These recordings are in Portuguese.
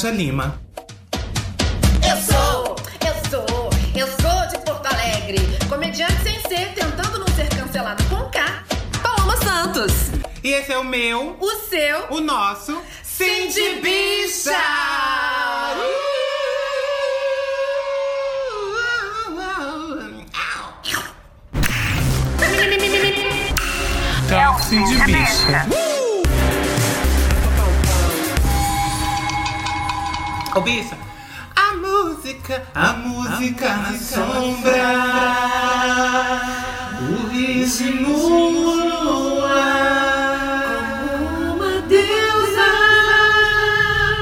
Laranja Lima. Eu sou, eu sou, eu sou de Porto Alegre. Comediante sem ser, tentando não ser cancelado com K. Paloma Santos. E esse é o meu, O seu. o nosso Sim de Bicha! Então, Sim de Bicha. Ô, bicha, a música, a música na sombra, o ritmo no ar. Uma deusa.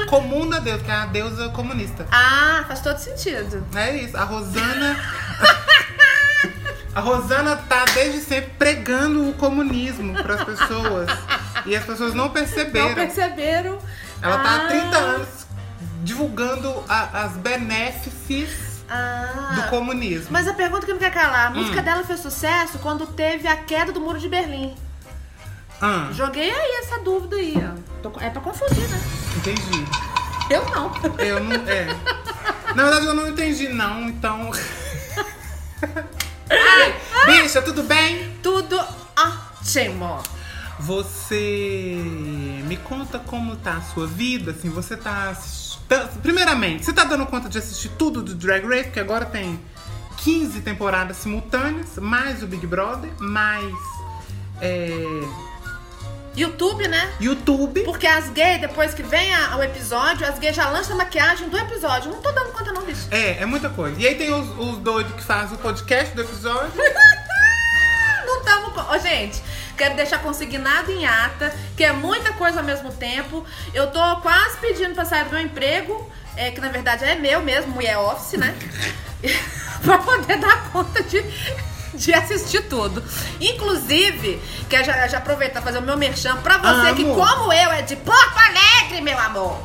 Comum da Deus, que é a deusa comunista. Ah, faz todo sentido. É isso, a Rosana. A Rosana tá desde sempre pregando o comunismo pras pessoas. E as pessoas não perceberam. Não perceberam? Ela tá há Ah. 30 anos divulgando a- as benéfices Ah. do comunismo. Mas a pergunta que não quer calar, a Hum. música dela fez sucesso quando teve a queda do muro de Berlim. Ah, Joguei aí essa dúvida aí, ó. Tô- É pra confundir, né? entendi. Eu não. Eu não. É. Na verdade, eu não entendi, não, então. Ai, bicha, tudo bem? Tudo ótimo. Você me conta como tá a sua vida, assim, você tá assistindo. Primeiramente, você tá dando conta de assistir tudo do Drag Race, porque agora tem 15 temporadas simultâneas, mais o Big Brother, mais é, YouTube, né? YouTube. Porque as gays, depois que vem a- o episódio, as gays já lançam a maquiagem do episódio. Não tô dando conta não, bicho. É, é muita coisa. E aí tem os, os doidos que fazem o podcast do episódio. Não Ô, gente, quero deixar consignado em ata, que é muita coisa ao mesmo tempo. Eu tô quase pedindo pra sair do meu emprego, é, que na verdade é meu mesmo, mulher office, né? pra poder dar conta de, de assistir tudo. Inclusive, quero já, já aproveitar e fazer o meu merchan pra você que, Amo. como eu, é de Porto Alegre, meu amor.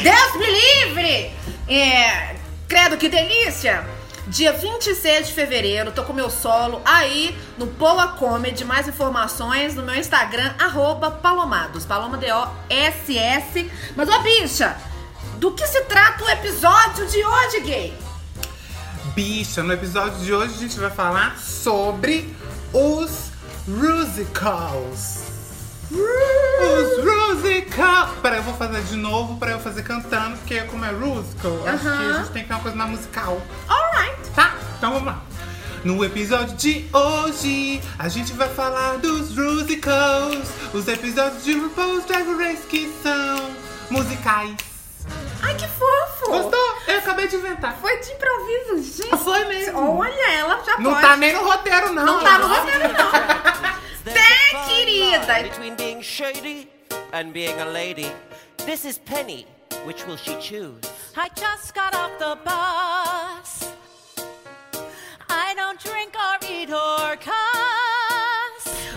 Deus me livre! É, credo, que delícia! Dia 26 de fevereiro, tô com meu solo aí no Poa Comedy. Mais informações no meu Instagram, arroba Palomados. Paloma D-O-S-S. Mas, ô bicha, do que se trata o episódio de hoje, gay? Bicha, no episódio de hoje a gente vai falar sobre os musicals. Os musicals. Peraí, eu vou fazer de novo pra eu fazer cantando, porque como é musical, acho que a Aham. gente tem que ter uma coisa mais musical. Alright. Então vamos lá. No episódio de hoje, a gente vai falar dos musicals, os episódios de RuPaul's Drag Race que são musicais. Ai, que fofo! Gostou? Eu acabei de inventar. Foi de improviso, gente. Foi mesmo. Olha, ela já Não pode. tá nem no roteiro, não. Não tá no roteiro, não. Tá, fine querida. line Between being shady and being a lady. This is Penny. Which will she choose? I just got off the bus.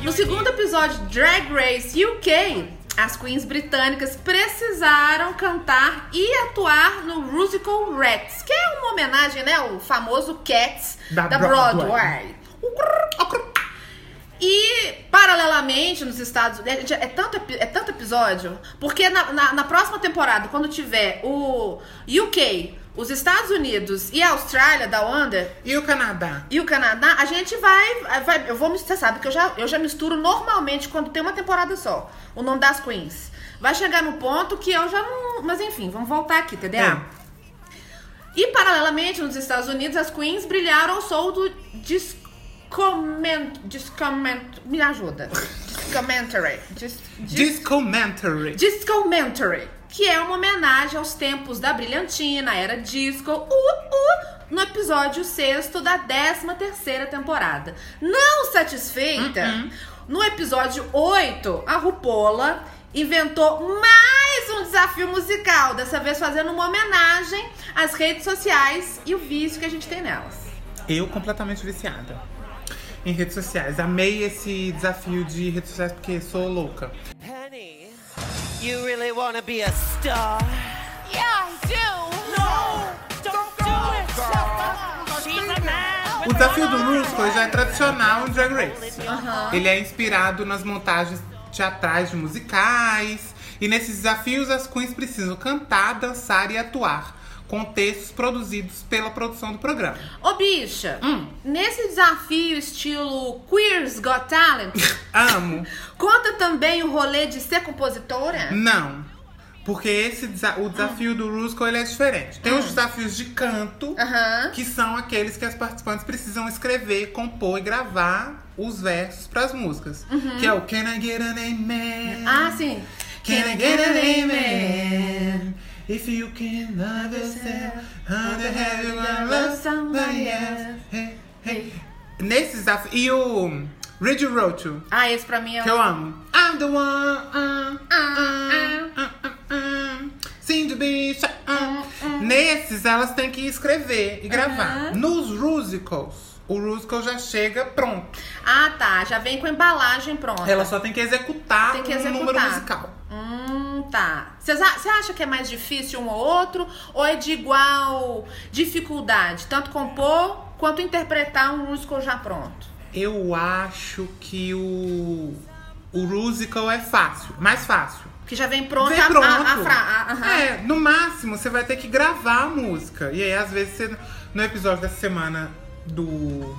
No segundo episódio de Drag Race UK, as queens britânicas precisaram cantar e atuar no musical Rats, que é uma homenagem, né, ao famoso Cats Da da, Broadway. Broadway. E, paralelamente, nos Estados Unidos, é tanto, é tanto episódio, porque na, na, na próxima temporada, quando tiver o UK, os Estados Unidos e a Austrália da Wonder, E o Canadá? e o Canadá, a gente vai. vai eu vou Você sabe que eu já, eu já misturo normalmente quando tem uma temporada só. O nome das queens. Vai chegar no ponto que eu já não. Mas enfim, vamos voltar aqui, entendeu? É. E paralelamente, nos Estados Unidos, as queens brilharam ao som do Discoment. Discoment. Me ajuda. Discomentary. Dis, dis, Discomentary. Discomentary, que é uma homenagem aos tempos da brilhantina, era disco, uh, uh, no episódio sexto da 13 terceira temporada. Não satisfeita, no episódio 8, a Rupola inventou mais um desafio musical, dessa vez fazendo uma homenagem às redes sociais e o vício que a gente tem nelas. Eu completamente viciada em redes sociais. Amei esse desafio de redes sociais porque sou louca. Penny, you really wanna be a star? Yeah, I do. No, don't do it. She's a man. O desafio do Rusko já é tradicional em Drag Race. Ele é inspirado nas montagens teatrais de musicais. E nesses desafios, as queens precisam cantar, dançar e atuar com textos produzidos pela produção do programa. Ô, bicha, Hum. nesse desafio estilo Queers Got Talent, Amo. conta também o rolê de ser compositora? Não. Porque esse o desafio do Rusko ele é diferente. Tem os desafios de canto, Aham. que são aqueles que as participantes precisam escrever, compor e gravar os versos para as músicas. Que é o Can I Get an Amen? Ah, sim. Can I get an amen? If you can yourself, how the hell you gonna love somebody else? Hey, hey. Nesse desafio. E o Read You Wrote You, Ah, esse pra mim é que eu amo. I'm the one. Uh, uh, uh, uh, uh, uh, seem to be. shy, uh. Nesses, elas têm que escrever e gravar. Nos musicals, o musical já chega pronto. Ah, tá. Já vem com a embalagem pronta. Ela só tem que executar Tem que um número musical. Hum, tá. Você acha que é mais difícil um ou outro? Ou é de igual dificuldade? Tanto compor quanto interpretar um musical já pronto? Eu acho que o. O musical é fácil, mais fácil. Que já vem pronta Vem a, pronto. a, a fra... a- aham. É, no máximo você vai ter que gravar a música. E aí, às vezes, você, no episódio dessa semana do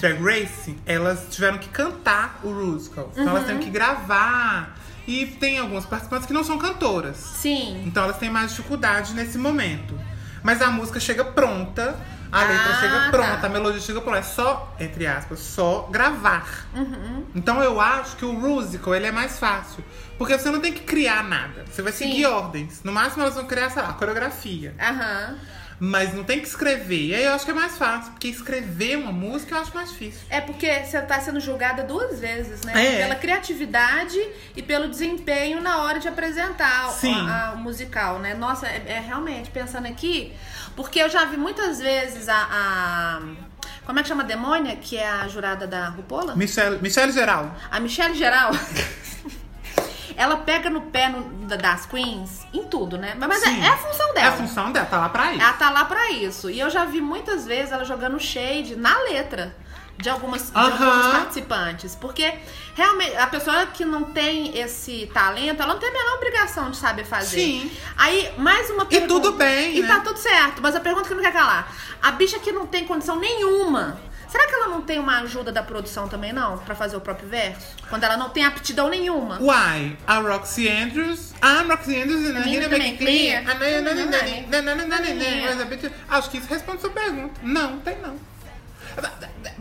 Drag Race, elas tiveram que cantar o musical. Então elas Uhum. têm que gravar. E tem algumas participantes que não são cantoras. Sim. Então elas têm mais dificuldade nesse momento. Mas a música chega pronta, a letra Ah, chega pronta, tá. a melodia chega pronta. É só, entre aspas, só gravar. Uhum. Então eu acho que o musical ele é mais fácil. Porque você não tem que criar nada. Você vai Sim. seguir ordens. No máximo elas vão criar, sei lá, coreografia. Aham. Mas não tem que escrever. E aí eu acho que é mais fácil. Porque escrever uma música eu acho mais difícil. É porque você tá sendo julgada duas vezes, né? É. Pela criatividade e pelo desempenho na hora de apresentar a- o musical, né? Nossa, é, é realmente, pensando aqui, porque eu já vi muitas vezes a. a- como é que chama a demônia? Que é a jurada da Rupola? Michelle, Michelle Geral. A Michelle Geral. Ela pega no pé no- da- das queens em tudo, né? Mas é, Sim. é a função É dela. a função dela, tá lá pra isso. Ela tá lá pra isso. E eu já vi muitas vezes ela jogando shade na letra de algumas, de alguns participantes. Porque realmente a pessoa que não tem esse talento, ela não tem a menor obrigação de saber fazer. Sim. Aí, mais uma pergunta. tudo bem, E né? tá tudo certo. Mas a pergunta que não quer calar. A bicha que não tem condição nenhuma tem uma ajuda da produção também, não? Pra fazer o próprio verso? Quando ela não tem aptidão nenhuma. Uai, a Roxy Andrews. A Roxy Andrews e a Nina McLean. Acho que isso responde sua pergunta. Não, tem não.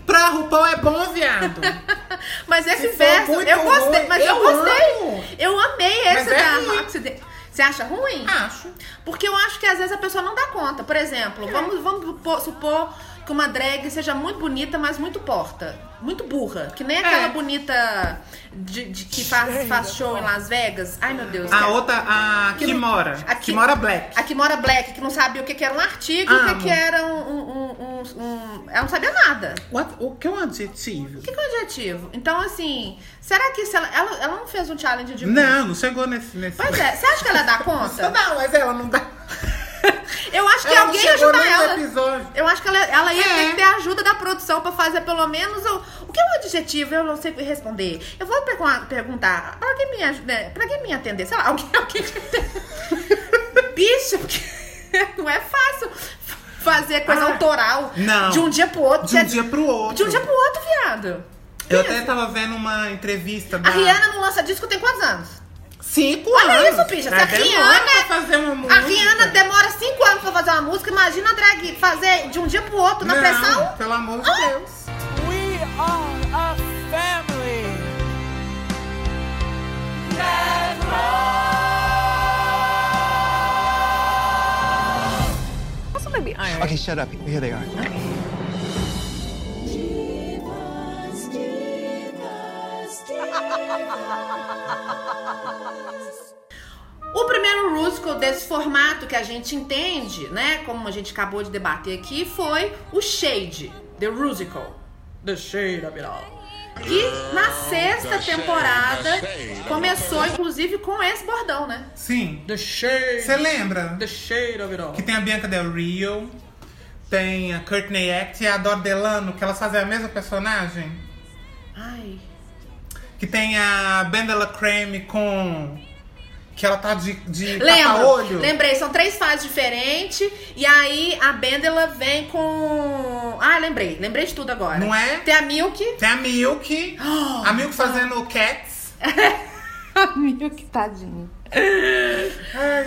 Pra RuPaul é bom, viado. mas esse é verso, eu gostei, ruim. mas eu, eu gostei. Amo. Eu amei esse mas da é Roxy. Você acha ruim? Acho. Porque eu acho que às vezes a pessoa não dá conta. Por exemplo, é. vamos, vamos supor que uma drag seja muito bonita, mas muito porta. Muito burra. Que nem aquela É. bonita de, de- que faz, faz show em Las Vegas. Ai, meu Deus. A cara. outra, a Que Kimora. a Ki- Kimora Black. A Kimora Black, que não sabia o que, que era um artigo e o que, que era um, um- um- um- Ela não sabia nada. What- o que é um adjetivo? O que, que é um adjetivo? Então, assim, será que se ela, ela, ela não fez um challenge de Não, não chegou nesse... nesse... Pois é, você acha que ela dá conta? Não, mas ela não dá... Eu acho que Ela alguém ajuda ela. episódio. Eu acho que ela, ela ia É. ter que ter ajuda da produção pra fazer pelo menos o. O que é um adjetivo? Eu não sei responder. Eu vou pergun- perguntar pra quem me ajuda, né, pra quem me atender, sei lá, alguém, alguém que Bicho, porque não é fácil fazer coisa Ah, autoral não. de um dia pro outro. De um dia pro outro. De um dia pro outro, viado. Eu até tava vendo uma entrevista da... A Rihanna não lança disco tem quantos anos? Cinco Olha anos. isso, bicha. Se a É, demora Rihanna- pra fazer uma música. A Rihanna demora cinco anos pra fazer uma música. Imagina a drag fazer de um dia pro outro na Não, pressão. Pelo amor de Ah. Deus. We are a family. Also maybe iron. Okay, shut up. Here they are. Divas, musical desse formato que a gente entende, né, como a gente acabou de debater aqui, foi o Shade, The Musical. The Shade of It All. Que na sexta temporada começou, inclusive, com esse bordão, né? Sim. The Shade. Você lembra? The Shade of It All. Que tem a Bianca Del Rio, tem a Courtney Act e a Dor Delano, que elas fazem a mesma personagem. Ai. Que tem a Bendela Creme com. Que ela tá de, de Lembro, tapa-olho. lembrei, são três fases diferentes. E aí a Bendela vem com. Ah, lembrei, lembrei de tudo agora. Não é? Tem a Milk. Tem a Milk. a Milk fazendo Cats. A Milk, tadinha.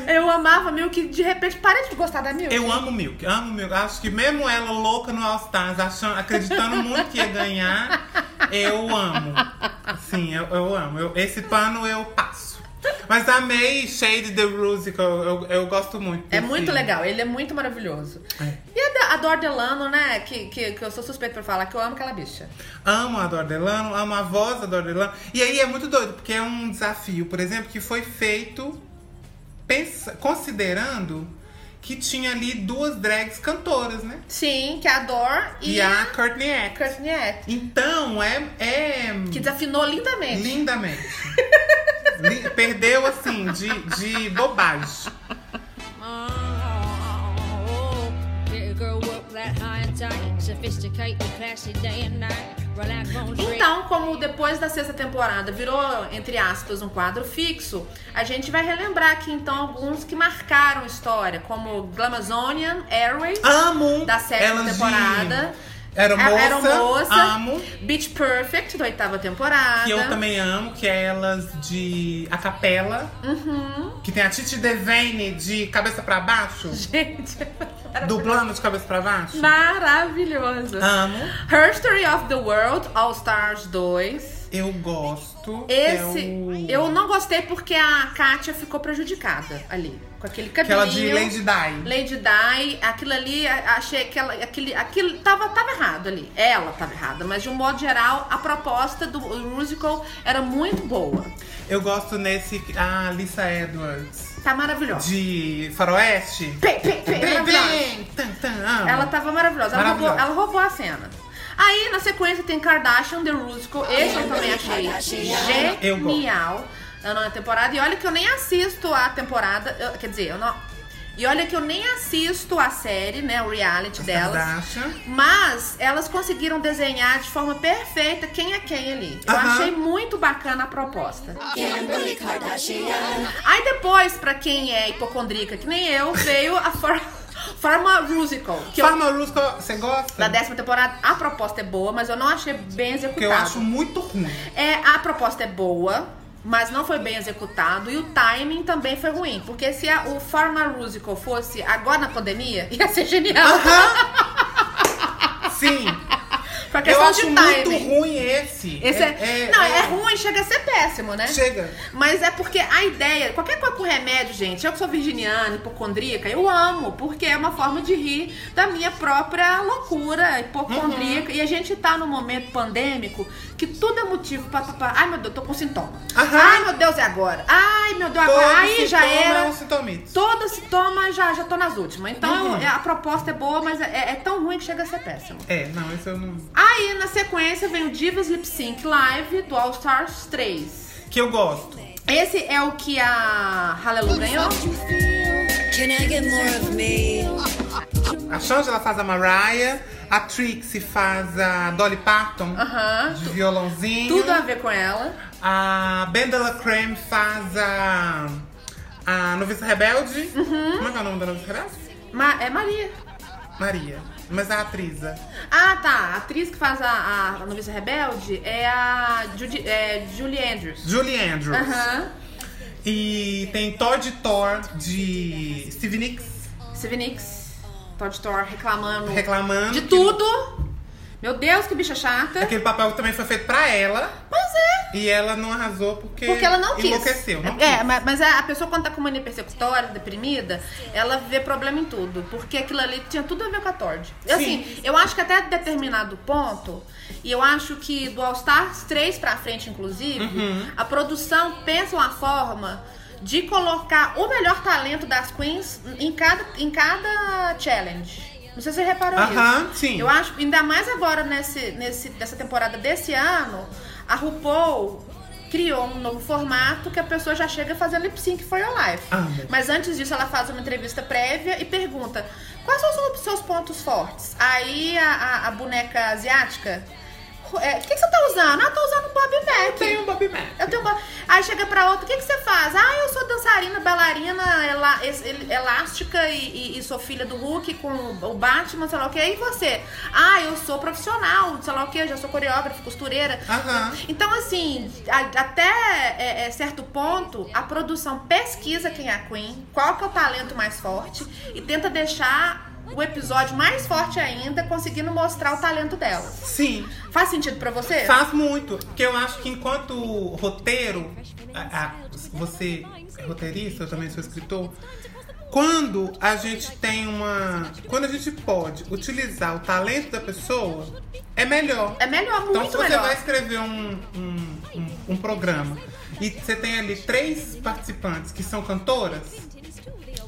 Eu amava a Milk, de repente parei de gostar da Milk. Eu amo Milk, amo Milk. Acho que mesmo ela louca no All Stars, achando, acreditando muito que ia ganhar, eu amo. Sim, eu, eu amo. Eu- esse pano eu passo. Mas amei Shade the Musical, eu, eu gosto muito. É muito legal, ele é muito maravilhoso. É. E a, a Dor Delano, né? Que, que, que eu sou suspeita pra falar que eu amo aquela bicha. Amo a Dor Delano, amo a voz da Dor Delano. E aí é muito doido, porque é um desafio, por exemplo, que foi feito pensa- considerando que tinha ali duas drags cantoras, né? Sim, que é a Dor e, E, a Courtney Act. Courtney Act. Então é, é Que desafinou lindamente. lindamente. Li- Perdeu assim de, de bobagem. Então, como depois da sexta temporada virou, entre aspas, um quadro fixo, a gente vai relembrar aqui então alguns que marcaram história, como Glamazonian Airways, Amo da sétima de temporada. Aeromoça, A- Aeromoça, amo. Beach Perfect, da oitava temporada. Que eu também amo, que é elas de a capela. Que tem a Titi Devane de cabeça pra baixo. Gente, dublando de cabeça pra baixo. maravilhoso. Amo. Her Story of the World, All Stars 2. Eu gosto. Esse, é o- eu não gostei porque a Kátia ficou prejudicada ali. Com aquele cabelinho. Aquela de Lady Di. Lady Di, aquilo ali, achei que ela, aquele, aquilo tava, tava errado ali. Ela tava errada, mas de um modo geral, a proposta do musical era muito boa. Eu gosto nesse. A Lisa Edwards. Tá maravilhosa. De Faroeste. Maravilhosa. bem. Tan, tan, amo. Ela tava maravilhosa. Ela roubou, Maravilhosa. ela roubou a cena. Aí, na sequência, tem Kardashian The Musical. Esse eu também achei genial na nona temporada. E olha que eu nem assisto a temporada. eu- quer dizer, eu não. E olha que eu nem assisto a série, né? O reality delas. Kardashian. Mas elas conseguiram desenhar de forma perfeita quem é quem ali. Eu Aham. achei muito bacana a proposta. Aí depois, pra quem é hipocondríaca que nem eu, veio a For Pharma Musical. Que eu- Farma Rusca, você gosta? da décima temporada, a proposta é boa, mas eu não achei bem executado. Porque eu acho muito ruim. É, a proposta é boa, mas não foi bem executado. E o timing também foi ruim. Porque se a- o Pharma Musical fosse agora na pandemia, ia ser genial. Sim. Eu questão acho de muito timing. ruim esse. Esse é, não, é ruim, chega a ser péssimo, né? Chega. Mas é porque a ideia, qualquer coisa com remédio, gente, eu que sou virginiana, hipocondríaca, eu amo, porque é uma forma de rir da minha própria loucura hipocondríaca. E a gente tá num momento pandêmico que tudo é motivo pra. pra- ai meu Deus, tô com sintoma. Aham. Ai meu Deus, é agora. Ai meu Deus, agora. Todo Aí já sintoma era. É um sintomite. Todo sintoma já, já tô nas últimas. Então Uhum. eu- a proposta é boa, mas é, é tão ruim que chega a ser péssimo. É, não, esse eu não. Aí, na sequência, vem o Divas Lip Sync Live do All Stars 3. Que eu gosto. Esse é o que a Hallelujah ganhou. Can I get more of me? A Shangela faz a Mariah, a Trixie faz a Dolly Parton Aham. de violãozinho. Tudo a ver com ela. A Bendela Creme faz a. A Noviça Rebelde. Uhum. Como é que é o nome da Noviça Rebelde? Ma é Maria. Maria. Mas a atriz. Ah, tá. A atriz que faz a, a Noviça Rebelde é a Judy, é Julie Andrews. Julie Andrews. Aham. E tem Todd Thor de Stevie Nicks Stevie Nicks. Todd Thor reclamando reclamando. de que- tudo. Meu Deus, que bicha chata. Aquele papel também foi feito pra ela. Pois é. E ela não arrasou porque, Porque ela não quis. enlouqueceu. Não é, quis. mas, mas a a pessoa quando tá com mania persecutória, deprimida, ela vê problema em tudo. Porque aquilo ali tinha tudo a ver com a Tord. Assim, eu acho que até determinado ponto, e eu acho que do All Stars 3 pra frente, inclusive, Uhum. a produção pensa uma forma de colocar o melhor talento das queens em cada, em cada challenge. Não sei se você reparou Aham, isso. sim. Eu acho, ainda mais agora nesse, nesse, nessa temporada desse ano, a RuPaul criou um novo formato que a pessoa já chega fazendo lip sync for your life. Amo. Mas antes disso, ela faz uma entrevista prévia e pergunta: quais são os seus pontos fortes? Aí a, a- a boneca asiática. É, O que, que você tá usando? Ah, tô usando um Bob Mac. Eu tenho um Bob Mac. Eu tenho uma- Aí chega pra outra, o que, que você faz? Ah, eu sou dançarina, bailarina, ela- elástica e, e- e sou filha do Hulk com o Batman, sei lá o que. E você? Ah, eu sou profissional, sei lá o que, já sou coreógrafa, costureira. Aham. Então, assim, a- até é, é, certo ponto, a produção pesquisa quem é a Queen, qual que é o talento mais forte e tenta deixar o episódio mais forte ainda, conseguindo mostrar o talento dela. Sim. Faz sentido pra você? Faz muito. Porque eu acho que enquanto roteiro, a- a- você é roteirista, eu também sou escritor. Quando a gente tem uma. Quando a gente pode utilizar o talento da pessoa, é melhor. É melhor, muito Então, se você melhor. vai escrever um, um, um- um programa e você tem ali três participantes que são cantoras,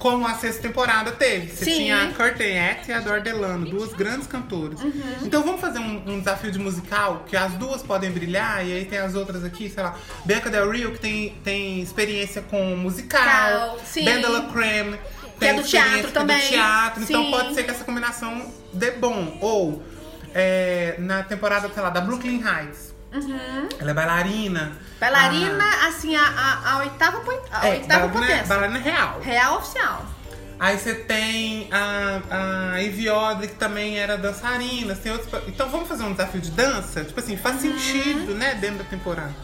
como a sexta temporada teve. Você Sim. tinha a Act e a Dor Delano, duas grandes cantoras. Uhum. Então vamos fazer um, um desafio de musical que as duas podem brilhar e aí tem as outras aqui, sei lá, Bianca Del Rio que tem, tem experiência com musical. Bendela Creme Que é tem do teatro também. do teatro, então pode ser que essa combinação dê bom. Ou é, na temporada, sei lá, da Brooklyn Heights. Ela é bailarina. Bailarina, assim, a, a, a oitava, a Ah, é, oitava bailarina, potência. bailarina real. Real oficial. Aí você tem a, a Ivy que também era dançarina. Tem outros, então vamos fazer um desafio de dança? Tipo assim, faz Uhum. sentido, né, dentro da temporada.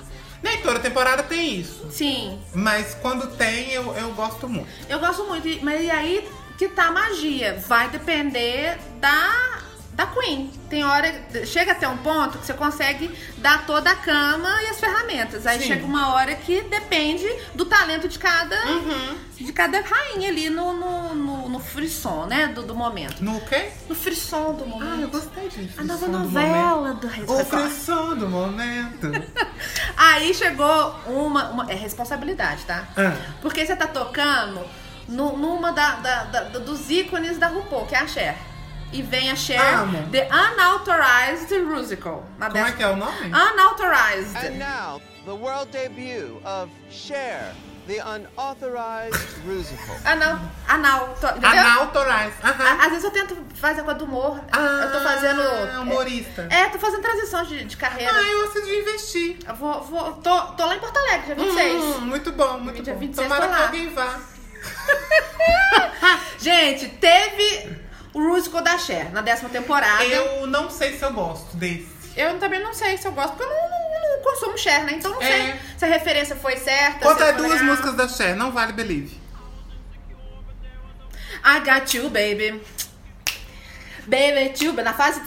Nem toda temporada tem isso. Sim. Mas quando tem, eu, eu gosto muito. Eu gosto muito, mas e aí que tá a magia. Vai depender da, da Queen. Tem hora. Chega até um ponto que você consegue dar toda a cama e as ferramentas. Aí Sim. chega uma hora que depende do talento de cada. Uhum. De cada rainha ali no, no, no, no frisson, né? Do, do momento. No quê? No frisson do Ah, eu momento. gostei disso. a nova do novela momento. do Reis O frisson do momento. Aí chegou uma, uma- É responsabilidade, tá? Ah. Porque você tá tocando nu- numa da, da- da- dos ícones da RuPaul, que é a Cher. E vem a Cher, Amo. The Unauthorized Musical. Na Como é que é o nome? Unauthorized. And now, the world debut of Cher, the unauthorized musical. Anal, analto, entendeu? Unauthorized. A- Aham. Às vezes eu tento fazer coisa do humor. eu tô fazendo. Ah, humorista. É, tô fazendo transição de, de carreira. Ah, eu de investir. Eu vou, vou, tô, tô lá em Porto Alegre, dia 26. Hum, muito bom, muito Dia bom. 26 Tomara que alguém vá. Gente, teve o musical da Cher na décima temporada. Eu não sei se eu gosto desse. Eu também não sei se eu gosto, porque eu não, não- não consumo Cher, né? Então não É. sei se a referência foi certa. Conta foi duas legal. músicas da Cher, não vale Believe. I got you, baby. Baby, you, na fase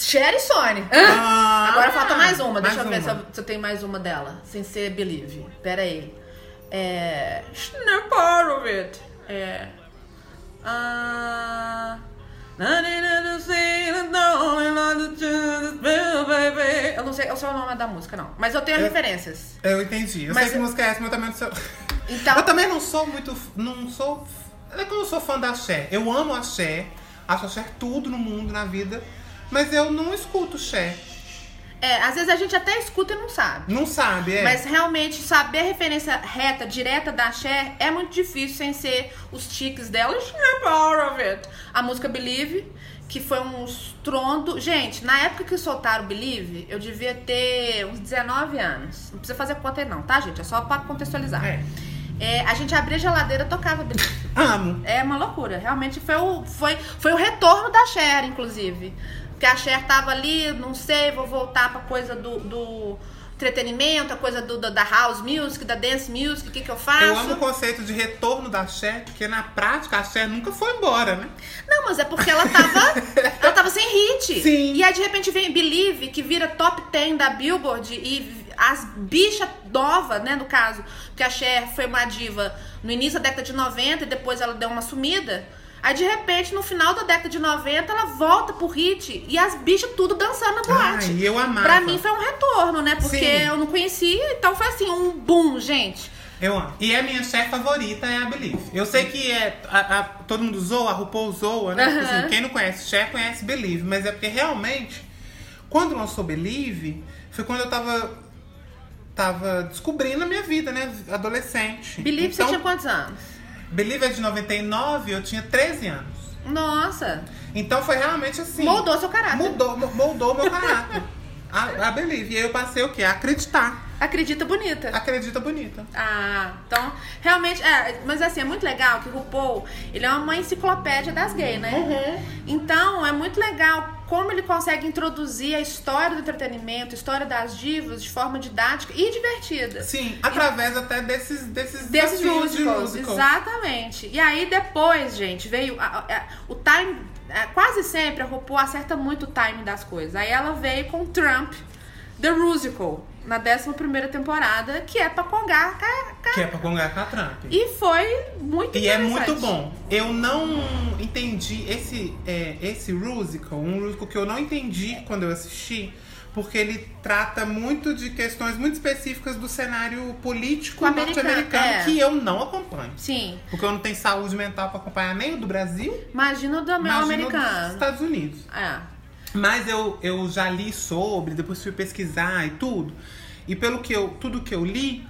Cher e Sony. Ah, Agora falta mais uma. Deixa mais eu ver se uma. eu, se eu tenho mais uma dela. Sem ser Believe. Pera aí. É. Snap part of it. É. Ah. Eu não sei, eu sei o nome da música, não. Mas eu tenho Eu- referências. Eu entendi. Eu Mas sei que eu- música é essa, mas eu também não sou. Então- Eu também não sou muito. Não sou. Não é que eu não sou fã da Cher. Eu amo a Cher. Acho Cher tudo no mundo, na vida. Mas eu não escuto Cher. É, às vezes a gente até escuta e não sabe. Não sabe, é? Mas realmente saber a referência reta, direta da Cher é muito difícil sem ser os tiques dela. A música Believe, que foi um estrondo. Gente, na época que soltaram Believe, eu devia ter uns 19 anos. Não precisa fazer conta aí não, tá, gente? É só pra contextualizar. É. É, a gente abria a geladeira e tocava Believe. Amo. É uma loucura. Realmente foi o, foi, foi o retorno da Cher, inclusive. Porque a Cher tava ali, não sei, vou voltar pra coisa do, do, entretenimento, a coisa do, do- da house music, da dance music, o que, que eu faço. Eu amo o conceito de retorno da Cher, porque na prática a Cher nunca foi embora, né? Não, mas é porque ela tava, ela tava sem hit. Sim. E aí de repente vem Believe, que vira top 10 da Billboard e as bichas novas, né, no caso, porque a Cher foi uma diva no início da década de 90 e depois ela deu uma sumida. Aí de repente, no final da década de 90, ela volta pro hit e as bichas tudo dançando na boate. Ai, eu amava. Pra mim foi um retorno, né? Porque Sim. eu não conhecia, então foi assim, um boom, gente. Eu amo. E a minha Cher favorita é a Believe. Eu sei que é, a- a- todo mundo zoa, a RuPaul zoa, né? Aham. assim, quem não conhece Cher conhece Believe. Mas é porque realmente, quando lançou Believe, foi quando eu tava, tava descobrindo a minha vida, né? Adolescente. Believe, então, você tinha quantos anos? Believe é de 99, eu tinha 13 anos. Nossa, Então foi realmente assim. moldou seu caráter. Mudou, moldou o meu caráter. A, a Believe. E aí eu passei o quê? A acreditar. Acredita bonita. Acredita bonita. Ah, então, realmente, é, mas assim, é muito legal que o RuPaul, ele é uma enciclopédia das gays, né? Uhum. Então, é muito legal como ele consegue introduzir a história do entretenimento, a história das divas de forma didática e divertida. Sim, através até desses desses, Desses desafios de musicals, musical. exatamente. E aí depois, gente, veio a- a- o time, é, quase sempre a RuPaul acerta muito o time das coisas. Aí ela veio com Trump, The Musical, na 11ª temporada, que é pra congar ca- ca- Que é pra congar com a Trump. E foi muito E é muito bom. Eu não entendi esse, é, esse musical, um musical que eu não entendi quando eu assisti, porque ele trata muito de questões muito específicas do cenário político Americano, norte-americano é. que eu não acompanho. Sim. Porque eu não tenho saúde mental pra acompanhar nem o do Brasil, Imagina o do meu imagina dos americano. Estados Unidos. É. Mas eu, eu já li sobre, depois fui pesquisar e tudo. E pelo que eu, tudo que eu li,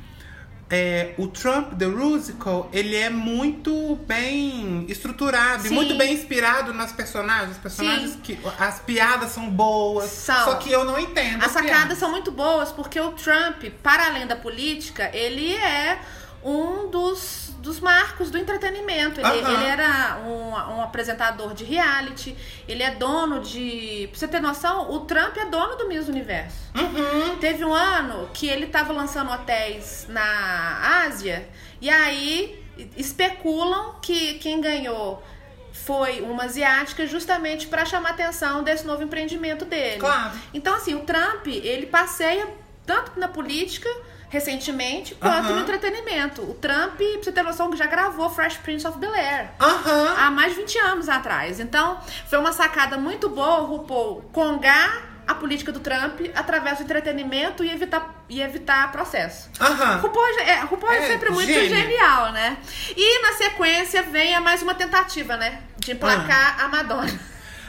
é, o Trump The Musical, ele é muito bem estruturado e Sim. muito bem inspirado nas personagens. Os personagens Sim. que as piadas são boas, São. só que eu não entendo. As sacadas são muito boas porque o Trump, para além da política, ele é um dos, dos marcos do entretenimento. Ele, Aham. ele era um, um apresentador de reality, ele é dono de. Pra você ter noção, o Trump é dono do Miss Universo. Uhum. Teve um ano que ele tava lançando hotéis na Ásia e aí especulam que quem ganhou foi uma asiática justamente para chamar a atenção desse novo empreendimento dele. Claro. Então assim, o Trump, ele passeia tanto na política recentemente quanto no entretenimento. O Trump, pra você ter noção, que já gravou Fresh Prince of Bel-Air há mais de 20 anos atrás. Então, foi uma sacada muito boa, o RuPaul, congar a política do Trump através do entretenimento e evitar, e evitar processo. Aham. RuPaul, é, RuPaul é, É, sempre muito gênia. genial, né? E na sequência vem a mais uma tentativa, né? De emplacar Ah. a Madonna.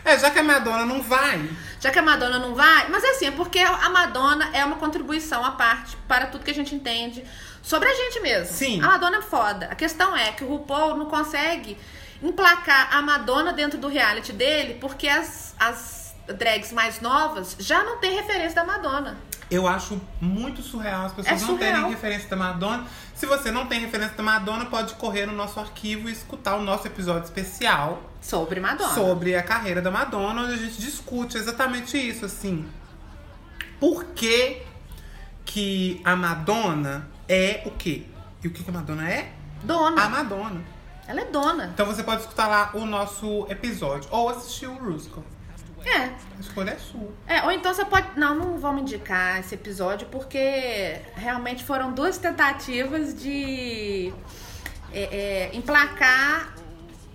É, já que a Madonna não vai, Já que a Madonna não vai, mas é assim, é porque a Madonna é uma contribuição à parte para tudo que a gente entende sobre a gente mesmo. Sim. A Madonna é foda. A questão é que o RuPaul não consegue emplacar a Madonna dentro do reality dele porque as, as drags mais novas já não têm referência da Madonna. eu acho muito surreal as pessoas É não terem surreal. referência da Madonna. Se você não tem referência da Madonna, pode correr no nosso arquivo e escutar o nosso episódio especial Sobre Madonna. sobre a carreira da Madonna, onde a gente discute exatamente isso, assim. Por que, que a Madonna é o quê? E o que, que a Madonna é? Dona. A Madonna. Ela é dona. Então você pode escutar lá o nosso episódio ou assistir o Rusical. É. A escolha é sua. É, ou então você pode. Não, não vamos indicar esse episódio porque realmente foram duas tentativas de é, é, emplacar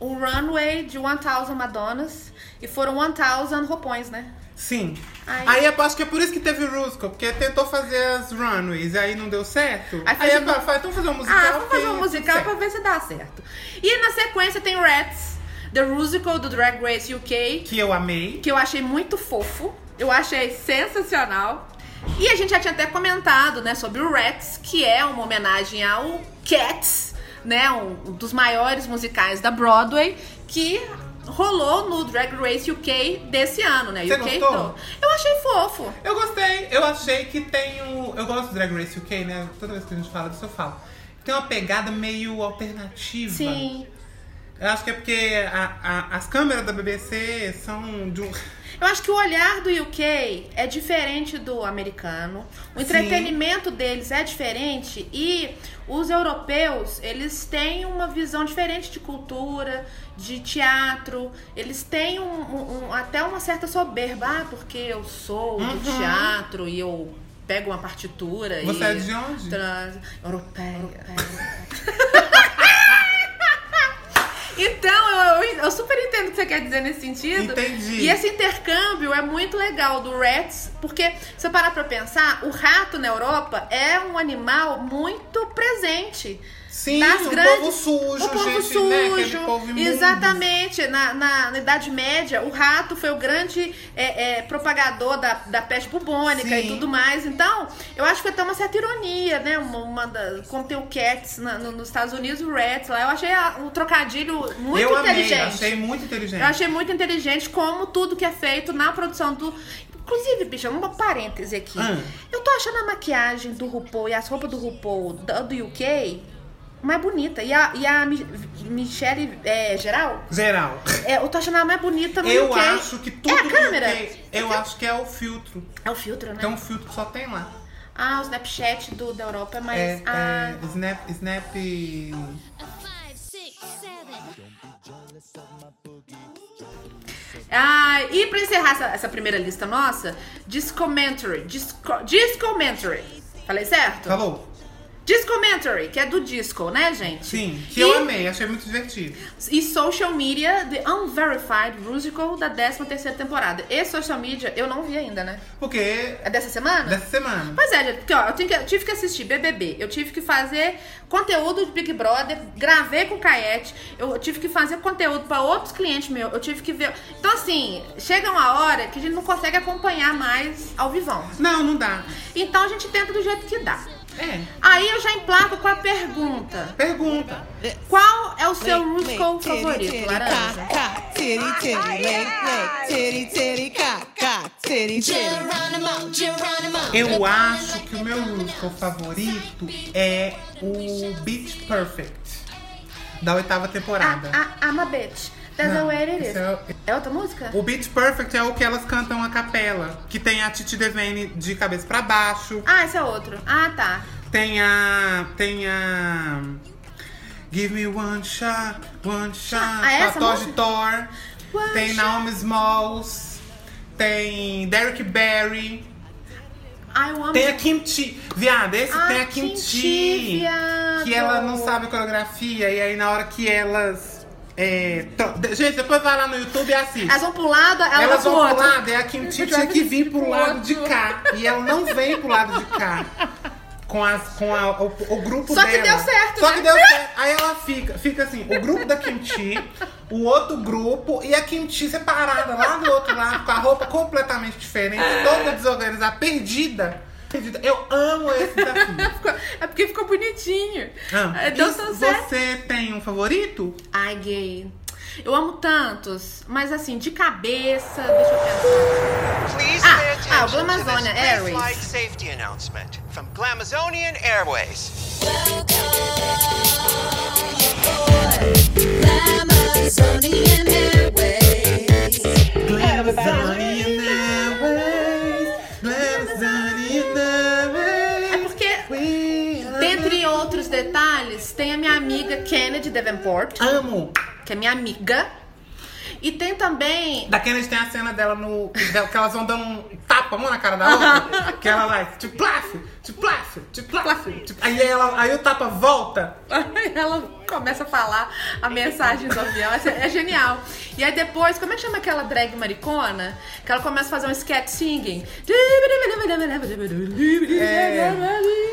o runway de 1000 Madonas e foram 1000 roupões, né? Sim. Aí- Aí, eu acho que é por isso que teve o Rusical, porque tentou fazer as runways e aí não deu certo. Aí Aí, fez é um- então fazer um musical. Ah, vamos fazer um tudo musical pra ver se dá certo. E na sequência tem Rats, The Musical do Drag Race UK, Que eu amei. que eu achei muito fofo. Eu achei sensacional. E a gente já tinha até comentado, né, sobre o Rats, que é uma homenagem ao Cats, né, um dos maiores musicais da Broadway, que rolou no Drag Race UK desse ano, né? Você UK gostou? Eu achei fofo. Eu gostei, eu achei que tem o. Eu gosto do Drag Race UK, né? Toda vez que a gente fala disso, eu falo. Tem uma pegada meio alternativa. Sim. Eu acho que é porque a- a- as câmeras da BBC são de um. Eu acho que o olhar do UK é diferente do americano. O Sim. entretenimento deles é diferente e os europeus, eles têm uma visão diferente de cultura, de teatro. Eles têm um- um- um- até uma certa soberba, ah, porque eu sou do Uhum. teatro e eu pego uma partitura Você e... é de onde? Trans... Europeia. Então, eu, eu- eu super entendo o que você quer dizer nesse sentido. Entendi. E esse intercâmbio é muito legal do Rats, porque se você parar pra pensar, o rato na Europa é um animal muito presente. Sim, o grandes, povo sujo, o povo gente, né? Sujo, povo imundo. exatamente. Na, na, na Idade Média, o rato foi o grande é, é, propagador da, da peste bubônica Sim. e tudo mais. Então, eu acho que até uma certa ironia, né? Uma, uma da, como tem o Cats na- no- nos Estados Unidos, o Rats lá. Eu achei a- um trocadilho muito eu amei, inteligente. achei muito inteligente. Eu achei muito inteligente como tudo que é feito na produção do. Inclusive, bicha, uma parêntese aqui. Ah. Eu tô achando a maquiagem do RuPaul e as roupas do RuPaul do UK mais bonita. E a, e a Mi- Michelle é, Geral? Geral. É, eu tô achando ela mais bonita no Eu UK. acho que tudo É a câmera? UK, eu acho que é o filtro. É o filtro, né? Tem um filtro que só tem lá. Ah, o Snapchat do, da Europa é mais. É, ah, é Snap, Snap... Ah, e pra encerrar essa, essa primeira lista nossa, Discomentary. Disco, Discomentary. Falei certo? Falou? Discomentary, que é do disco, né, gente? Sim, que E- eu amei, achei muito divertido. E Social Media, The Unverified Musical da 13 terceira temporada. Esse Social Media eu não vi ainda, né? Porque É dessa semana? dessa semana. Pois é, gente, porque ó, eu, que- eu tive que assistir BBB, eu tive que fazer conteúdo de Big Brother, gravei com o Caete, eu tive que fazer conteúdo pra outros clientes meus, eu tive que ver. Então, assim, chega uma hora que a gente não consegue acompanhar mais ao vivão. Não, não dá. Então a gente tenta do jeito que dá. É. Aí eu já emplaco com a pergunta: Pergunta. Qual é o seu musical favorito, Laranja? Eu acho que o meu musical favorito é o Beach Perfect, da oitava temporada. Ah, ah, I'm a bitch. That's the way it is. é É outra música? O Beach Perfect é o que elas cantam a capela, que tem a Titi Devane de cabeça pra baixo, Ah, esse é outro. Ah, tá. tem a tem a Give me one shot, one shot, Ah, essa com a Todd música? Thor, One tem shot. Naomi Smalls, tem Derek Barry, tem a Kimchi, viado, esse Ah, tem a Kimchi, viado. que ela não sabe coreografia e aí na hora que elas é, de- gente, depois vai lá no YouTube e assiste. Elas vão pro lado, ela Elas pro vão pro outro. lado, e a Kimchi tinha que vir pro lado de cá. E ela não vem pro lado de cá. Com, as, com a- o, o grupo Só que dela. deu certo, Só né? que deu certo. Aí ela fica, fica assim, o grupo da Kimchi, o outro grupo e a Kimchi separada lá do outro lado, com a roupa completamente diferente, toda desorganizada, perdida. Eu amo esse desafio. É porque ficou bonitinho. Ah, É, Deu tão certo. você tem um favorito? Ai, gay. Eu amo tantos, mas assim, de cabeça, deixa eu pensar. Please Ah, pay ah, attention to Glamazonia this Airways. pre-flight safety announcement from Glamazonian Airways. Glamazonian Airways, tem a minha amiga Kennedy Davenport, Amo. que é minha amiga. E tem também. Da Kennedy tem a cena dela no. que elas vão dando um tapa, uma na cara da outra. que ela vai, tipo, plaf, tipo, plaf, tipo, plaf. tipo- aí, ela, aí o tapa volta. Aí ela começa a falar a mensagem do avião. É, é genial. E aí depois, como é que chama aquela drag maricona? Que ela começa a fazer um sketch singing.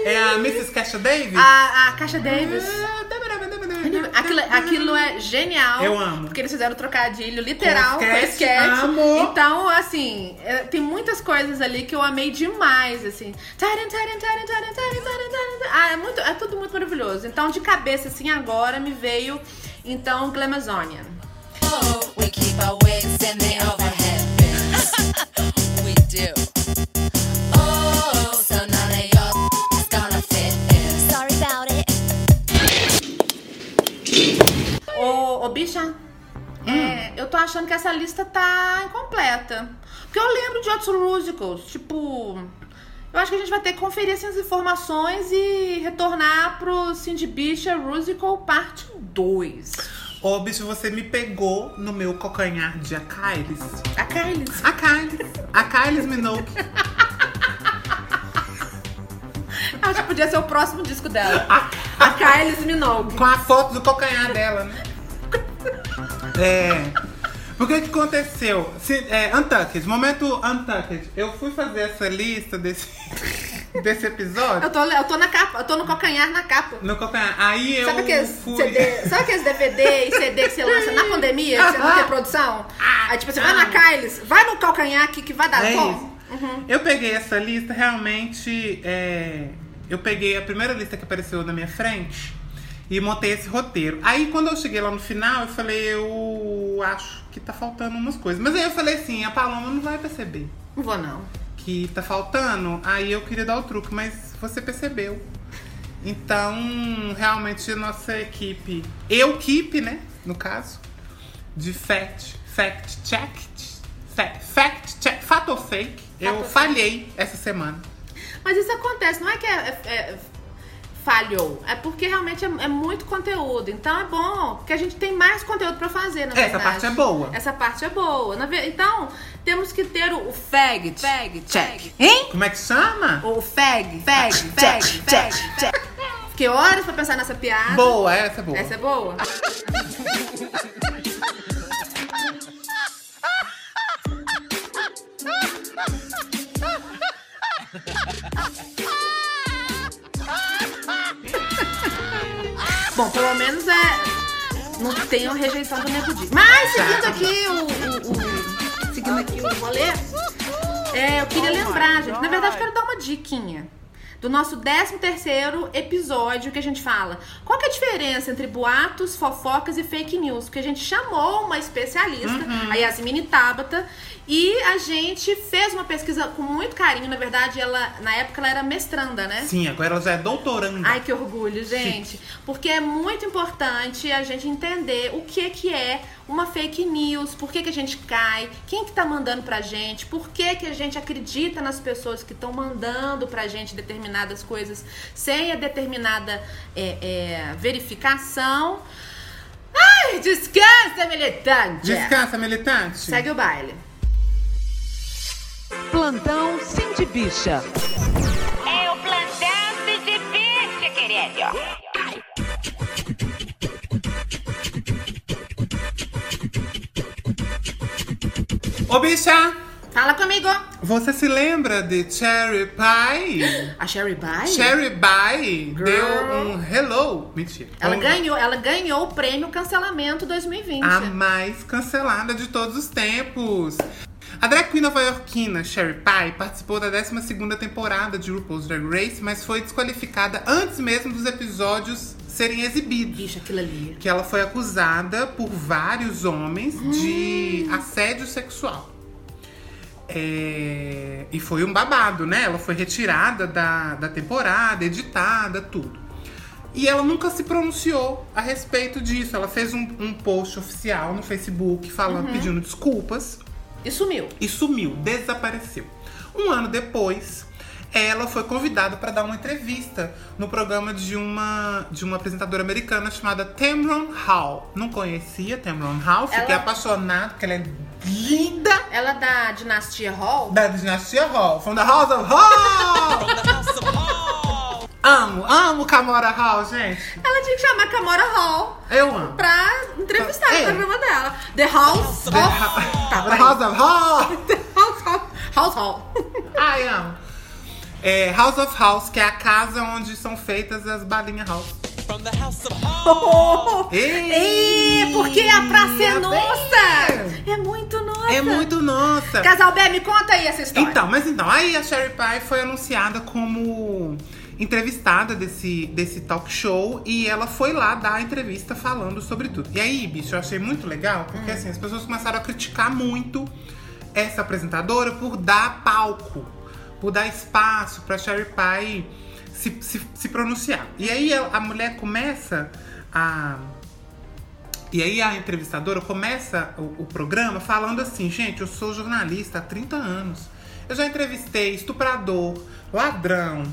É a Mrs. Casha Davis. A, a Caixa Davis. Aquilo, aquilo é genial. Eu amo. Porque eles fizeram trocadilho literal Com com sketch, amo. Então, assim, é, tem muitas coisas ali que eu amei demais, assim. Ah, é, muito, é tudo muito maravilhoso. Então, de cabeça, assim, agora me veio, então, Glamazonian. We keep our wigs in the overhead bins. we do. Ô, bicha, é, eu tô achando que essa lista tá incompleta. Porque eu lembro de outros musicals, tipo. Eu acho que a gente vai ter que conferir essas informações e retornar pro Cindy Bicha Musical Parte 2. Ô, bicho, você me pegou no meu calcanhar de Aquiles. A Kylie. Aquiles. Aquiles Minogue. Acho que podia ser o próximo disco dela. A Kylie Minogue. Com a foto do calcanhar dela, né? É. Porque que aconteceu? Se, é, Untucked, momento Untucked. Eu fui fazer essa lista desse, desse episódio. Eu tô, eu tô na capa, eu tô no calcanhar na capa. No calcanhar. Aí eu Sabe aqueles, fui. CD, sabe aqueles DVD e CD que você lança na pandemia, que você não tem produção? Aí tipo, você vai na Kylie, vai no calcanhar aqui que vai dar É bom. isso. Eu peguei essa lista, realmente. é, eu peguei a primeira lista que apareceu na minha frente e montei esse roteiro. Aí quando eu cheguei lá no final, eu falei, eu acho que tá faltando umas coisas. Mas aí eu falei assim, a Paloma não vai perceber Não vou não. que tá faltando. Aí eu queria dar o truque, mas você percebeu. Então, realmente, nossa equipe, eu equipe, né? No caso, de fact, fact check, fact, check, fato ou fake, eu ou fake. falhei essa semana. Mas isso acontece, não é que é, é- é- falhou, é porque realmente é, é muito conteúdo. Então é bom que a gente tem mais conteúdo pra fazer, na Essa verdade. parte é boa. Essa parte é boa. Então, temos que ter o, o fag, fag check. Hein? Como é que chama? O fag, fag, fag, fag, check. Fiquei horas pra pensar nessa piada. Boa, essa é boa. Essa é boa? Bom, pelo menos é. Não tenho rejeição do Nego Di. Mas seguindo aqui o. o- o- seguindo aqui o rolê. É, eu queria lembrar, gente. Na verdade, eu quero dar uma diquinha. Do nosso 13 terceiro episódio que a gente fala. Qual que é a diferença entre boatos, fofocas e fake news? Porque a gente chamou uma especialista, a Yasmine Tabata, e a gente fez uma pesquisa com muito carinho. Na verdade, ela, na época, ela era mestranda, né? Sim, agora ela já é doutoranda. Ai, que orgulho, gente. Porque é muito importante a gente entender o que que é uma fake news, por que que a gente cai, quem que tá mandando pra gente, por que que a gente acredita nas pessoas que estão mandando pra gente determinadas coisas sem a determinada é, é, verificação. Ai, descansa, militante! Descansa, militante. Segue o baile. Plantão Cindy Bicha. É o plantão de bicho, querido. Ô, bicha, Fala comigo! você se lembra de Cherry Pie? A Sherry Bye? Cherry Pie Girl. deu um hello. Mentira. Ela Um- ganhou, ela ganhou o prêmio Cancelamento 2020. A mais cancelada de todos os tempos. A drag queen nova-iorquina Sherry Pie participou da 12ª temporada de RuPaul's Drag Race, mas foi desqualificada antes mesmo dos episódios serem exibidos. Bicho, aquilo ali. Que ela foi acusada por vários homens de assédio sexual. É, E foi um babado, né? Ela foi retirada da, da temporada, editada, tudo. E ela nunca se pronunciou a respeito disso. Ela fez um, um post oficial no Facebook falando, pedindo desculpas E sumiu. e sumiu, desapareceu. Um ano depois, ela foi convidada para dar uma entrevista no programa de uma, de uma apresentadora americana chamada Tamron Hall. Não conhecia Tamron Hall, fiquei Ela- apaixonada porque ela é linda Ela é da dinastia Hall? da dinastia Hall, from the House of Hall! amo, amo Camora Hall, gente. Ela tinha que chamar Camora Hall Eu amo. pra entrevistar É. no programa dela. The House The, of... Tá, the. House of Hall! The House of... House Hall. Ai, amo. É, House of House, que é a casa onde são feitas as balinhas house. Ei, Ih, porque a praça é é nossa! É muito nossa! É muito nossa. Casal B, me conta aí essa história. Então, mas então, aí a Sherry Pie foi anunciada como entrevistada desse, desse talk show e ela foi lá dar a entrevista falando sobre tudo. E aí, bicho, eu achei muito legal, porque assim, as pessoas começaram a criticar muito essa apresentadora por dar palco, por dar espaço pra Sherry Pie se, se, se pronunciar. E aí a mulher começa a E aí a entrevistadora começa o, o programa falando assim, gente, eu sou jornalista há 30 anos. Eu já entrevistei estuprador, ladrão,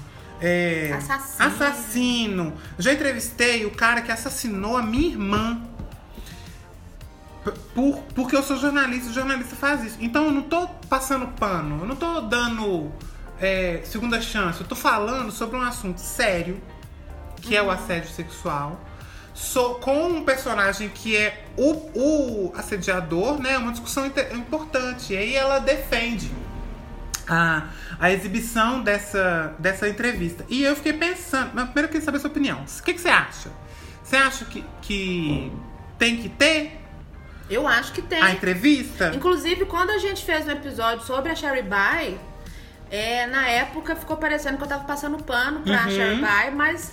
é, Assassino. assassino. Já entrevistei o cara que assassinou a minha irmã. Por, porque eu sou jornalista, o jornalista faz isso. Então eu não tô passando pano, eu não tô dando é, segunda chance, eu tô falando sobre um assunto sério, que é o assédio sexual. Sou com um personagem que é o, o assediador, né? É uma discussão importante. E aí ela defende a, a exibição dessa, dessa entrevista. E eu fiquei pensando, mas primeiro eu queria saber a sua opinião. O que, que você acha? Você acha que, que tem que ter Eu acho que tem. a entrevista? Inclusive, quando a gente fez um episódio sobre a Sherry By, é, na época ficou parecendo que eu tava passando pano pra Uhum. Sherry By, mas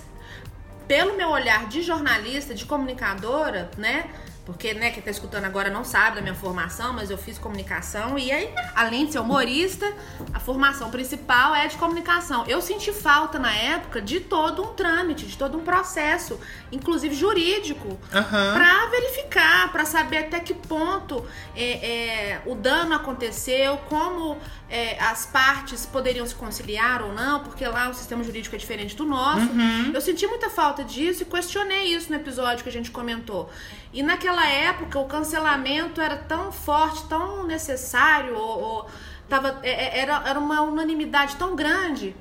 pelo meu olhar de jornalista, de comunicadora, né? Porque, né, quem tá escutando agora não sabe da minha formação, mas eu fiz comunicação. E aí, além de ser humorista, a formação principal é de comunicação. Eu senti falta na época de todo um trâmite, de todo um processo, inclusive jurídico, Aham. pra verificar, pra saber até que ponto é, é, o dano aconteceu, como é, as partes poderiam se conciliar ou não, porque lá o sistema jurídico é diferente do nosso. Uhum. Eu senti muita falta disso e questionei isso no episódio que a gente comentou. E naquela época o cancelamento era tão forte, tão necessário, ou, ou tava, é, é, era, era uma unanimidade tão grande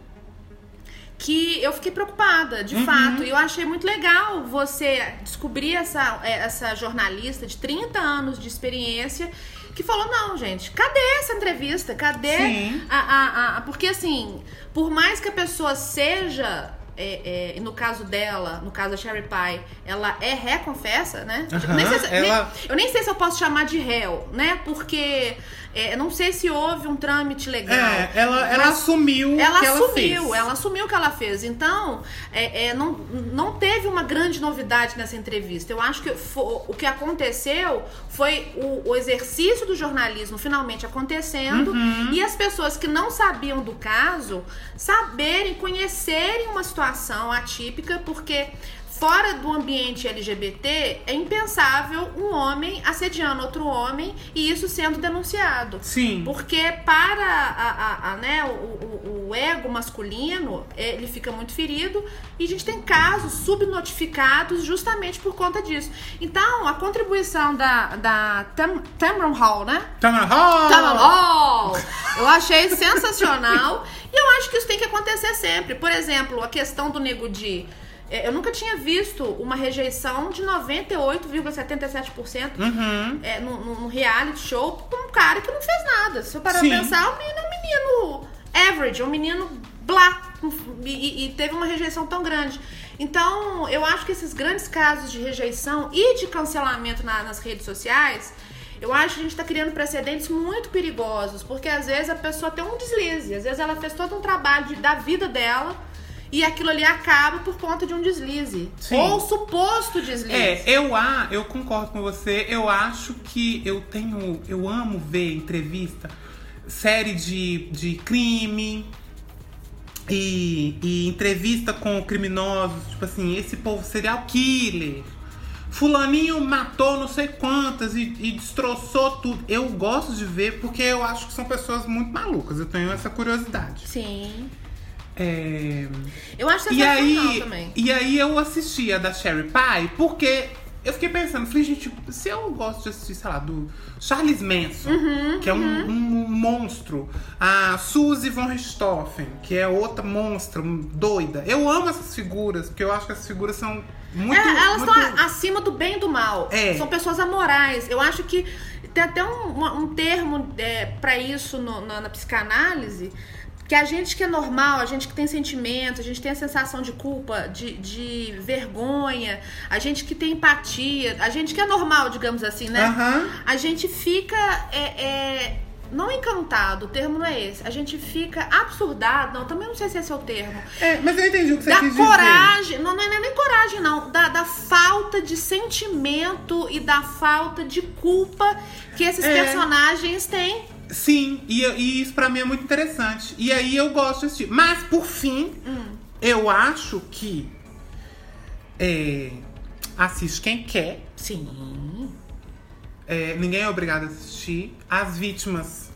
que eu fiquei preocupada, de Uhum. fato. E eu achei muito legal você descobrir essa, é, essa jornalista de 30 anos de experiência que falou, não, gente, cadê essa entrevista? Cadê a, a, a- Porque assim, por mais que a pessoa seja. É, é, no caso dela, no caso da Sherry Pie, ela é ré, confessa, né? Nem sei se- ela- nem- eu nem sei se eu posso chamar de réu, né? Porque é, não sei se houve um trâmite legal. É, ela, ela assumiu ela que ela assumiu, fez. ela assumiu o que ela fez. Então, é, é, não, não teve uma grande novidade nessa entrevista. Eu acho que o que aconteceu foi o, o exercício do jornalismo finalmente acontecendo Uhum. e as pessoas que não sabiam do caso saberem, conhecerem uma situação atípica, porque fora do ambiente LGBT é impensável um homem assediando outro homem e isso sendo denunciado. Sim. Porque para a, a- a, né, o, o- o ego masculino, ele fica muito ferido e a gente tem casos subnotificados justamente por conta disso. Então, a contribuição da, da Tam, Tamron Hall, né? Tamara Hall! Tamron Hall! Eu achei sensacional e eu acho que isso tem que acontecer sempre. Por exemplo, a questão do Nego Di. É, Eu nunca tinha visto uma rejeição de 98,77% Uhum. é, num, reality show pra um cara que não fez nada. Se eu parar pra Sim. pensar, o menino é um menino average, é um menino blá. E, e- teve uma rejeição tão grande. Então, eu acho que esses grandes casos de rejeição e de cancelamento na- nas redes sociais, eu acho que a gente tá criando precedentes muito perigosos, porque às vezes a pessoa tem um deslize, às vezes ela fez todo um trabalho de- da vida dela e aquilo ali acaba por conta de um deslize. Sim. Ou suposto deslize. É, eu, a, eu concordo com você. Eu acho que eu tenho. Eu amo ver entrevista, série de, de crime e, e entrevista com criminosos. Tipo assim, esse povo serial killer. Fulaninho matou não sei quantas e, e destroçou tudo. Eu gosto de ver porque eu acho que são pessoas muito malucas. Eu tenho essa curiosidade. Sim. É... Eu acho E sensacional aí, também. e aí eu assisti a da Sherry Pie porque eu fiquei pensando, falei, gente, se eu gosto de assistir, sei lá, do Charles Manson, Uhum, que é um, um monstro, a Suzy von Richthofen, que é outra monstra, doida. Eu amo essas figuras, porque eu acho que essas figuras são muito. É, elas muito... estão acima do bem e do mal. É. São pessoas amorais. Eu acho que tem até um, um termo é, para isso no- na, na psicanálise. Que a gente que é normal, a gente que tem sentimento, a gente tem a sensação de culpa, de, de vergonha, a gente que tem empatia, a gente que é normal, digamos assim, né? Aham. A gente fica. é, é, não encantado, o termo não é esse. A gente fica absurdado. Não, também não sei se esse é o termo É, mas eu entendi o que você da quis dizer. coragem, não, não é nem coragem, não, da, da falta de sentimento e da falta de culpa que esses É. personagens têm. Sim, e, e isso pra mim é muito interessante. E aí eu gosto de assistir. Mas, por fim, Hum. eu acho que. é, Assiste quem quer. Sim. É, ninguém é obrigado a assistir. As vítimas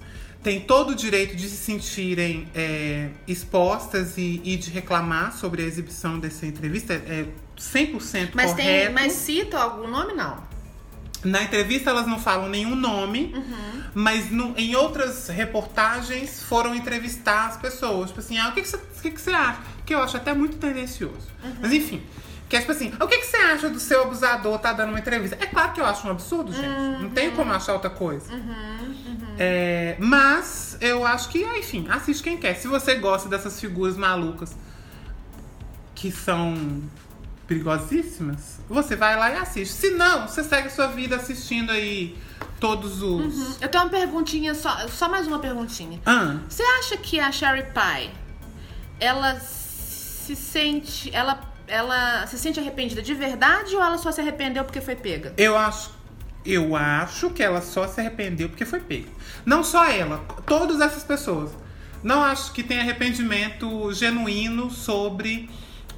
têm todo o direito de se sentirem é, expostas e, e de reclamar sobre a exibição dessa entrevista. É 100% Mas, correto. tem, mas cita algum nome, não? Na entrevista elas não falam nenhum nome, mas no- em outras reportagens foram entrevistar as pessoas. Tipo assim, ah, o que, que, você, o que, que você acha? Que eu acho até muito tendencioso. Mas enfim, que é tipo assim, o que, que você acha do seu abusador tá dando uma entrevista? É claro que eu acho um absurdo, gente. Não tem como achar outra coisa. É, mas eu acho que, ah, enfim, assiste quem quer. Se você gosta dessas figuras malucas que são perigosíssimas, você vai lá e assiste. Se não, você segue sua vida assistindo aí todos os. Eu tenho uma perguntinha, só, só mais uma perguntinha. Ah, Você acha que a Sherry Pie, ela se sente. Ela, ela se sente arrependida de verdade ou ela só se arrependeu porque foi pega? eu acho. Eu acho que ela só se arrependeu porque foi pega. Não só ela, todas essas pessoas. Não acho que tem arrependimento genuíno sobre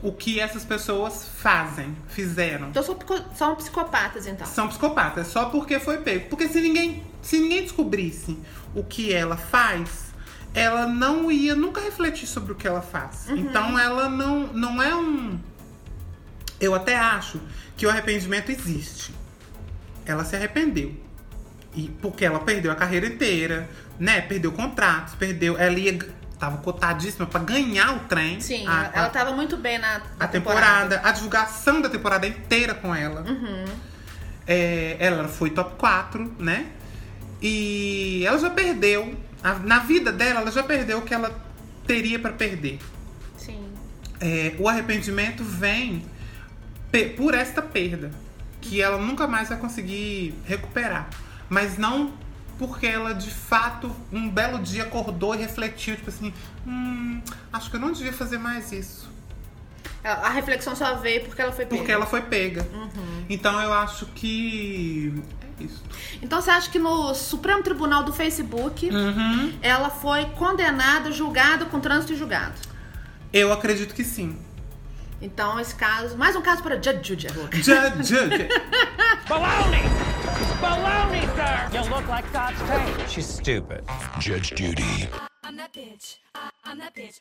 o que essas pessoas fazem, fizeram. Então são, são psicopatas, então. são psicopatas só porque foi pego. Porque se ninguém, se ninguém descobrisse o que ela faz, ela não ia nunca refletir sobre o que ela faz. Então ela não, não é um. Eu até acho que o arrependimento existe. Ela se arrependeu. E porque ela perdeu a carreira inteira, né? Perdeu contratos, perdeu. Ela ia. Tava cotadíssima pra ganhar o trem. Sim, a- ela, ela a- tava muito bem na, a temporada, a divulgação da temporada inteira com ela. É, ela foi top 4, né? E ela já perdeu. a- na vida dela, ela já perdeu o que ela teria pra perder. Sim. É, o arrependimento vem por esta perda, que ela nunca mais vai conseguir recuperar. Mas não porque ela de fato um belo dia acordou e refletiu, tipo assim, hum, acho que eu não devia fazer mais isso. A, a reflexão só veio porque ela foi pega. Porque ela foi pega. Então eu acho que é isso. Então você acha que no Supremo Tribunal do Facebook Uhum. ela foi condenada, julgada com trânsito e julgado? Eu acredito que sim. Então esse caso, mais um caso para Judge Judy Arroca. Judge. Baloney! Baloney, sir! You look like God's tank. She's stupid. Judge Judy. I'm that bitch. I'm that bitch.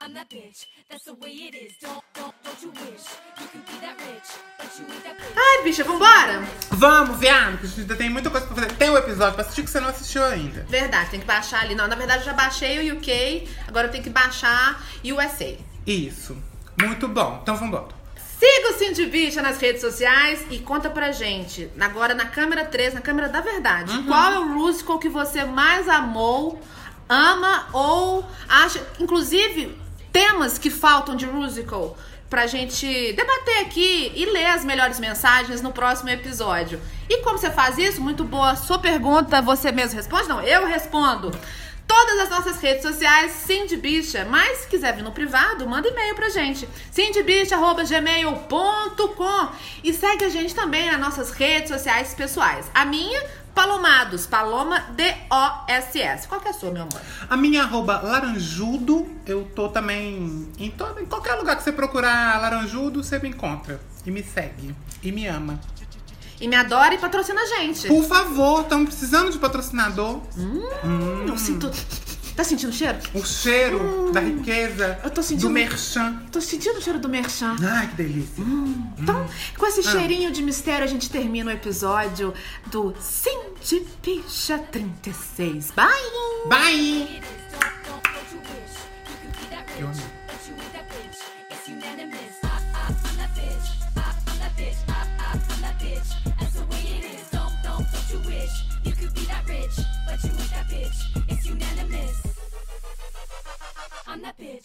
I'm that bitch. That's the way it is. Don't, don't, don't you wish you could be that rich, but you ain't that bitch. Ai, bicha, vambora? Vamos, viado, que a gente ainda tem muita coisa pra fazer. Tem um episódio pra assistir que você não assistiu ainda. Verdade, tem que baixar ali. Não, na verdade eu já baixei o UK, agora eu tenho que baixar USA. Isso. Muito bom. Então vambora. Siga o Cindy Bicha nas redes sociais e conta pra gente, agora na câmera 3, na câmera da verdade, qual é o musical que você mais amou, ama ou acha. Inclusive, temas que faltam de musical pra gente debater aqui e ler as melhores mensagens no próximo episódio. E como você faz isso? Muito boa sua pergunta, você mesmo responde? Não, eu respondo. Todas as nossas redes sociais, Cindy Bicha. Mas se quiser vir no privado, manda e-mail pra gente. cindybicha.gmail.com E segue a gente também nas nossas redes sociais pessoais. A minha, Palomados, Paloma D-O-S-S. Qual que é a sua, meu amor? A minha arroba laranjudo, eu tô também em, todo, em qualquer lugar que você procurar laranjudo, você me encontra. E me segue. E me ama. E me adora e patrocina a gente. Por favor, estamos precisando de patrocinador. Hum, hum. Eu sinto. Tá sentindo o cheiro? O cheiro hum. da riqueza. Eu tô sentindo. Do merchan. Tô sentindo o cheiro do merchan. Ai, que delícia. Hum. Então, hum. com esse ah. cheirinho de mistério, a gente termina o episódio do Sim Picha 36. Bye! Bye! Eu amo. I'm that bitch.